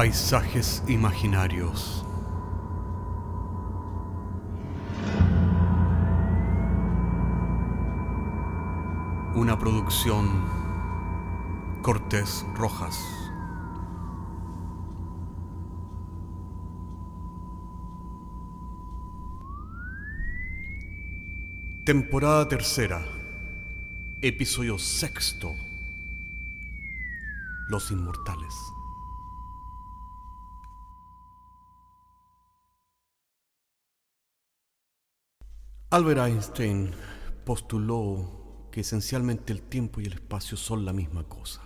Paisajes imaginarios. Una producción Cortés Rojas. Temporada tercera. Episodio sexto. Los Inmortales. Albert Einstein postuló que esencialmente el tiempo y el espacio son la misma cosa.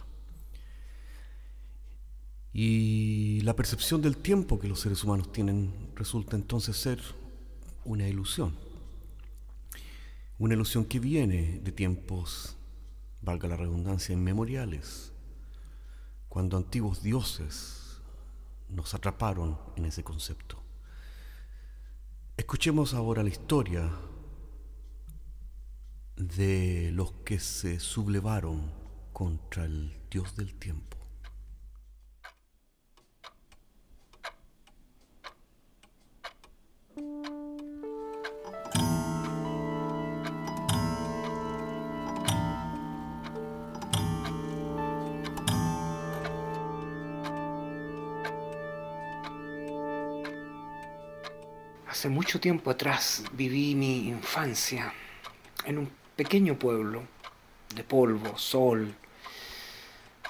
Y la percepción del tiempo que los seres humanos tienen resulta entonces ser una ilusión. Una ilusión que viene de tiempos, valga la redundancia, inmemoriales, cuando antiguos dioses nos atraparon en ese concepto. Escuchemos ahora la historia de los que se sublevaron contra el Dios del tiempo. Hace mucho tiempo atrás viví mi infancia en un pequeño pueblo de polvo, sol.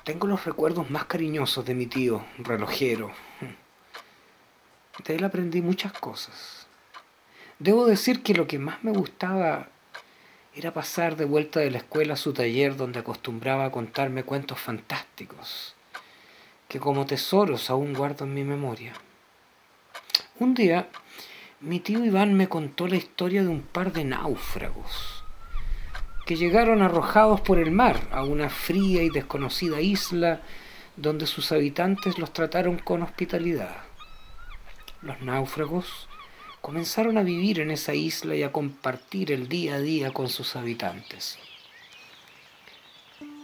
Tengo los recuerdos más cariñosos de mi tío, relojero. De él aprendí muchas cosas. Debo decir que lo que más me gustaba era pasar de vuelta de la escuela a su taller donde acostumbraba a contarme cuentos fantásticos, que como tesoros aún guardo en mi memoria. Un día, mi tío Iván me contó la historia de un par de náufragos que llegaron arrojados por el mar a una fría y desconocida isla donde sus habitantes los trataron con hospitalidad. Los náufragos comenzaron a vivir en esa isla y a compartir el día a día con sus habitantes.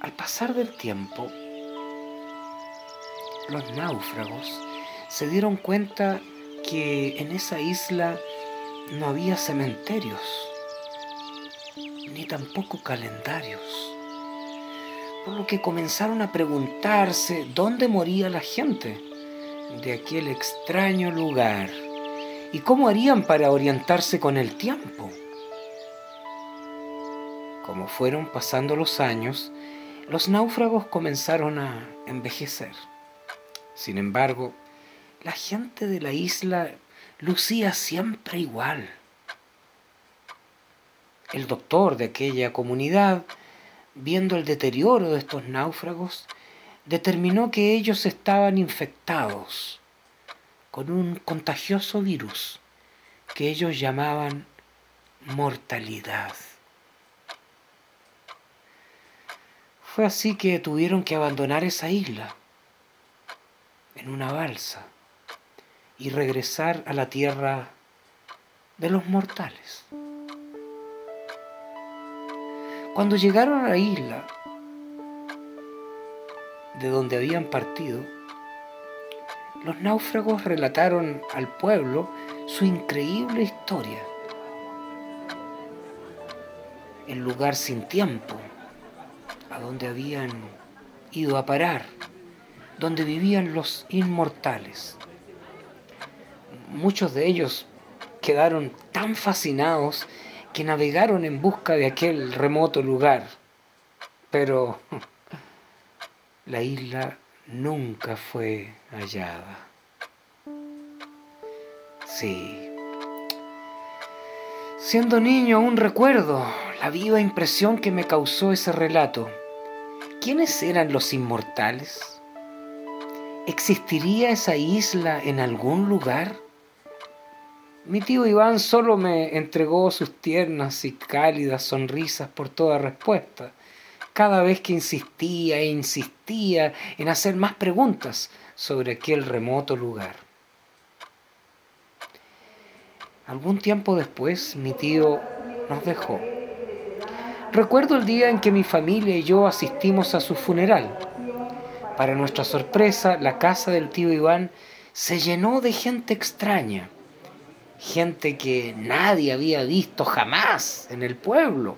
Al pasar del tiempo, los náufragos se dieron cuenta que en esa isla no había cementerios ni tampoco calendarios. Por lo que comenzaron a preguntarse dónde moría la gente de aquel extraño lugar y cómo harían para orientarse con el tiempo. Como fueron pasando los años, los náufragos comenzaron a envejecer. Sin embargo, la gente de la isla lucía siempre igual el doctor de aquella comunidad, viendo el deterioro de estos náufragos, determinó que ellos estaban infectados con un contagioso virus que ellos llamaban mortalidad. Fue así que tuvieron que abandonar esa isla en una balsa y regresar a la tierra de los mortales. Cuando llegaron a la isla de donde habían partido, los náufragos relataron al pueblo su increíble historia. El lugar sin tiempo, a donde habían ido a parar, donde vivían los inmortales. Muchos de ellos quedaron tan fascinados que navegaron en busca de aquel remoto lugar, pero la isla nunca fue hallada. Sí. Siendo niño aún recuerdo la viva impresión que me causó ese relato. ¿Quiénes eran los inmortales? ¿Existiría esa isla en algún lugar? Mi tío Iván solo me entregó sus tiernas y cálidas sonrisas por toda respuesta, cada vez que insistía e insistía en hacer más preguntas sobre aquel remoto lugar. Algún tiempo después mi tío nos dejó. Recuerdo el día en que mi familia y yo asistimos a su funeral. Para nuestra sorpresa, la casa del tío Iván se llenó de gente extraña, gente que nadie había visto jamás en el pueblo,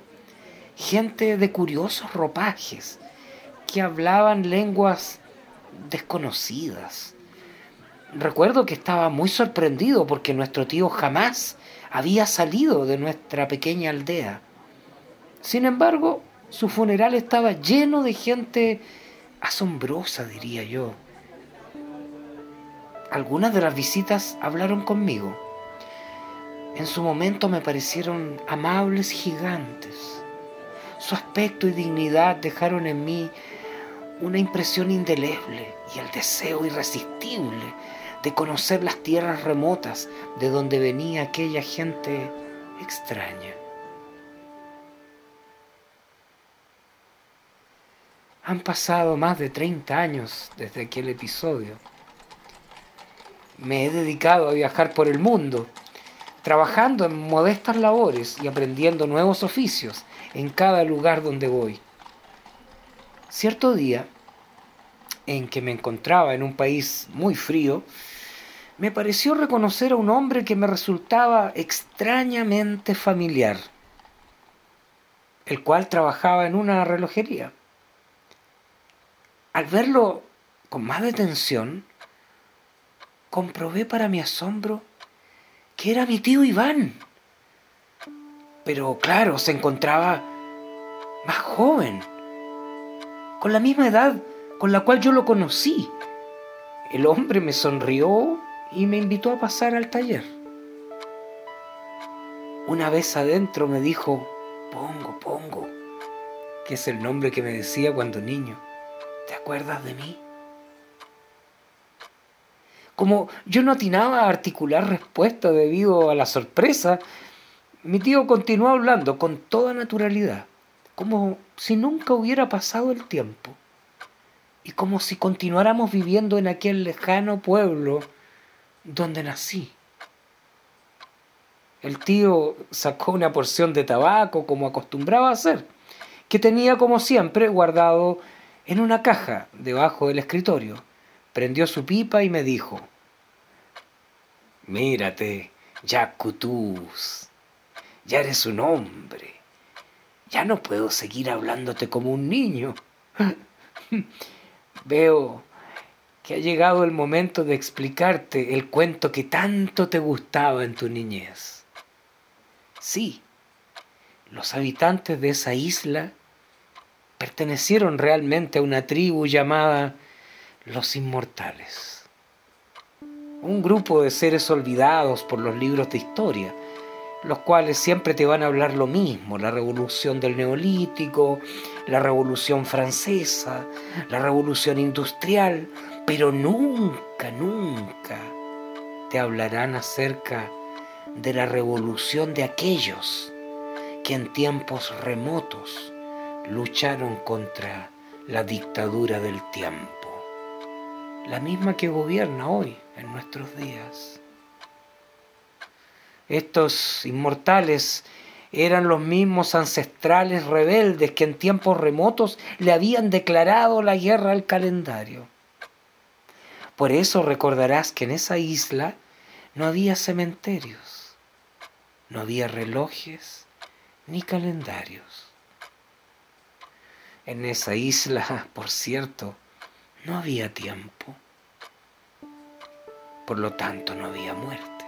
gente de curiosos ropajes, que hablaban lenguas desconocidas. Recuerdo que estaba muy sorprendido porque nuestro tío jamás había salido de nuestra pequeña aldea. Sin embargo, su funeral estaba lleno de gente asombrosa, diría yo. Algunas de las visitas hablaron conmigo. En su momento me parecieron amables gigantes. Su aspecto y dignidad dejaron en mí una impresión indeleble y el deseo irresistible de conocer las tierras remotas de donde venía aquella gente extraña. Han pasado más de 30 años desde aquel episodio. Me he dedicado a viajar por el mundo, trabajando en modestas labores y aprendiendo nuevos oficios en cada lugar donde voy. Cierto día, en que me encontraba en un país muy frío, me pareció reconocer a un hombre que me resultaba extrañamente familiar, el cual trabajaba en una relojería. Al verlo con más detención, comprobé para mi asombro que era mi tío Iván. Pero claro, se encontraba más joven, con la misma edad con la cual yo lo conocí. El hombre me sonrió y me invitó a pasar al taller. Una vez adentro me dijo, Pongo, Pongo, que es el nombre que me decía cuando niño. ¿Te acuerdas de mí? Como yo no atinaba a articular respuesta debido a la sorpresa, mi tío continuó hablando con toda naturalidad, como si nunca hubiera pasado el tiempo, y como si continuáramos viviendo en aquel lejano pueblo donde nací. El tío sacó una porción de tabaco, como acostumbraba a hacer, que tenía como siempre guardado en una caja debajo del escritorio. Prendió su pipa y me dijo, Mírate, ya ya eres un hombre, ya no puedo seguir hablándote como un niño. Veo que ha llegado el momento de explicarte el cuento que tanto te gustaba en tu niñez. Sí, los habitantes de esa isla pertenecieron realmente a una tribu llamada los inmortales. Un grupo de seres olvidados por los libros de historia, los cuales siempre te van a hablar lo mismo, la revolución del neolítico, la revolución francesa, la revolución industrial, pero nunca, nunca te hablarán acerca de la revolución de aquellos que en tiempos remotos lucharon contra la dictadura del tiempo, la misma que gobierna hoy en nuestros días. Estos inmortales eran los mismos ancestrales rebeldes que en tiempos remotos le habían declarado la guerra al calendario. Por eso recordarás que en esa isla no había cementerios, no había relojes ni calendarios. En esa isla, por cierto, no había tiempo. Por lo tanto, no había muerte.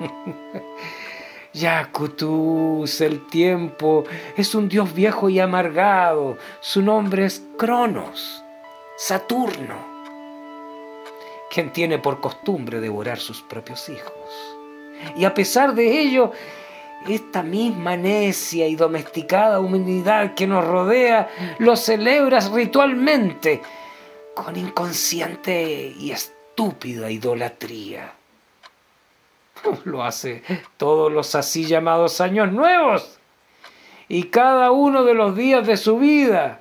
Yacutus, el tiempo, es un dios viejo y amargado. Su nombre es Cronos, Saturno, quien tiene por costumbre devorar sus propios hijos. Y a pesar de ello, esta misma necia y domesticada humanidad que nos rodea lo celebras ritualmente con inconsciente y estúpida idolatría. Lo hace todos los así llamados años nuevos y cada uno de los días de su vida,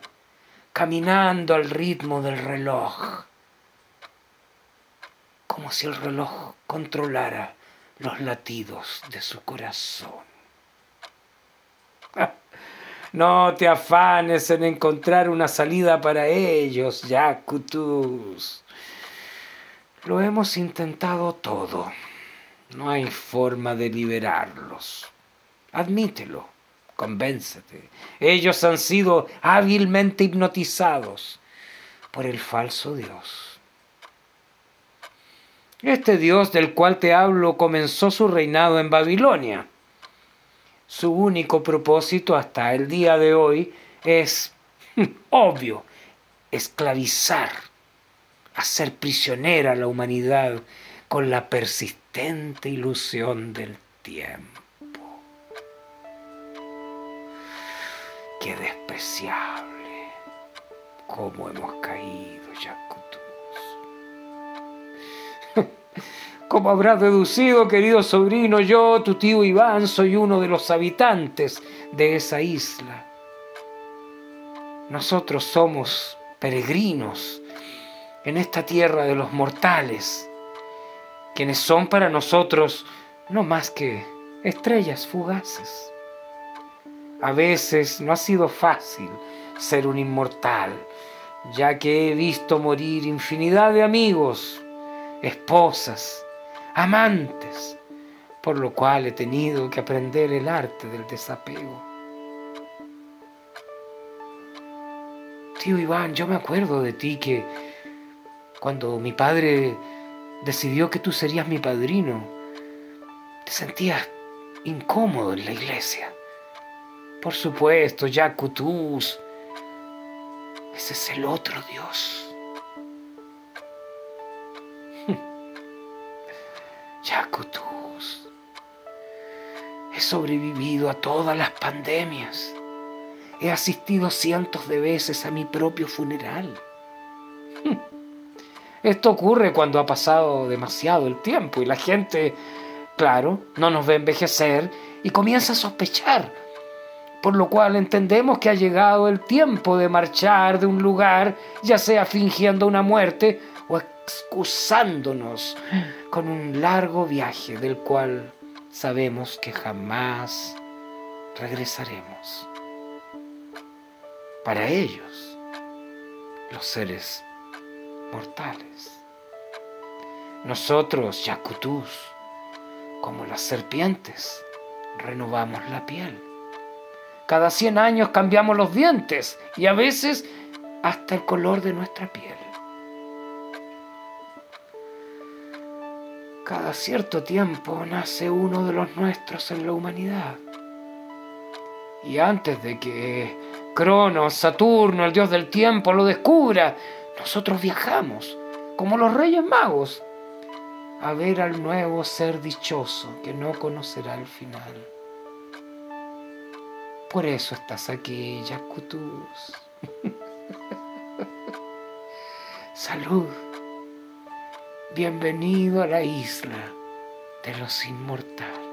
caminando al ritmo del reloj, como si el reloj controlara los latidos de su corazón. No te afanes en encontrar una salida para ellos, Yakutus. Lo hemos intentado todo. No hay forma de liberarlos. Admítelo, convéncete. Ellos han sido hábilmente hipnotizados por el falso Dios. Este Dios del cual te hablo comenzó su reinado en Babilonia. Su único propósito hasta el día de hoy es, obvio, esclavizar, hacer prisionera a la humanidad con la persistente ilusión del tiempo. Qué despreciable cómo hemos caído, Como habrás deducido, querido sobrino, yo, tu tío Iván, soy uno de los habitantes de esa isla. Nosotros somos peregrinos en esta tierra de los mortales, quienes son para nosotros no más que estrellas fugaces. A veces no ha sido fácil ser un inmortal, ya que he visto morir infinidad de amigos, esposas, amantes, por lo cual he tenido que aprender el arte del desapego. Tío Iván, yo me acuerdo de ti que cuando mi padre decidió que tú serías mi padrino, te sentías incómodo en la iglesia. Por supuesto, Yacutus, ese es el otro Dios. Yacutus, he sobrevivido a todas las pandemias. He asistido cientos de veces a mi propio funeral. Esto ocurre cuando ha pasado demasiado el tiempo y la gente, claro, no nos ve envejecer y comienza a sospechar. Por lo cual entendemos que ha llegado el tiempo de marchar de un lugar, ya sea fingiendo una muerte excusándonos con un largo viaje del cual sabemos que jamás regresaremos. Para ellos, los seres mortales. Nosotros, Yakutus, como las serpientes, renovamos la piel. Cada 100 años cambiamos los dientes y a veces hasta el color de nuestra piel. Cada cierto tiempo nace uno de los nuestros en la humanidad. Y antes de que Cronos, Saturno, el dios del tiempo, lo descubra, nosotros viajamos, como los reyes magos, a ver al nuevo ser dichoso que no conocerá el final. Por eso estás aquí, Yakutus. Salud. Bienvenido a la isla de los inmortales.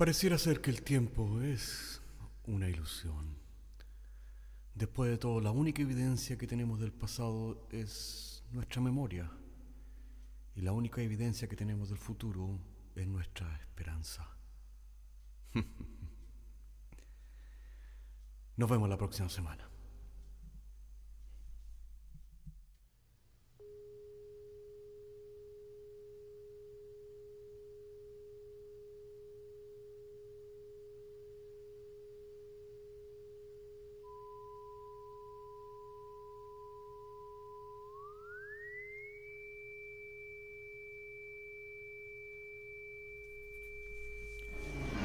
Pareciera ser que el tiempo es una ilusión. Después de todo, la única evidencia que tenemos del pasado es nuestra memoria. Y la única evidencia que tenemos del futuro es nuestra esperanza. Nos vemos la próxima semana.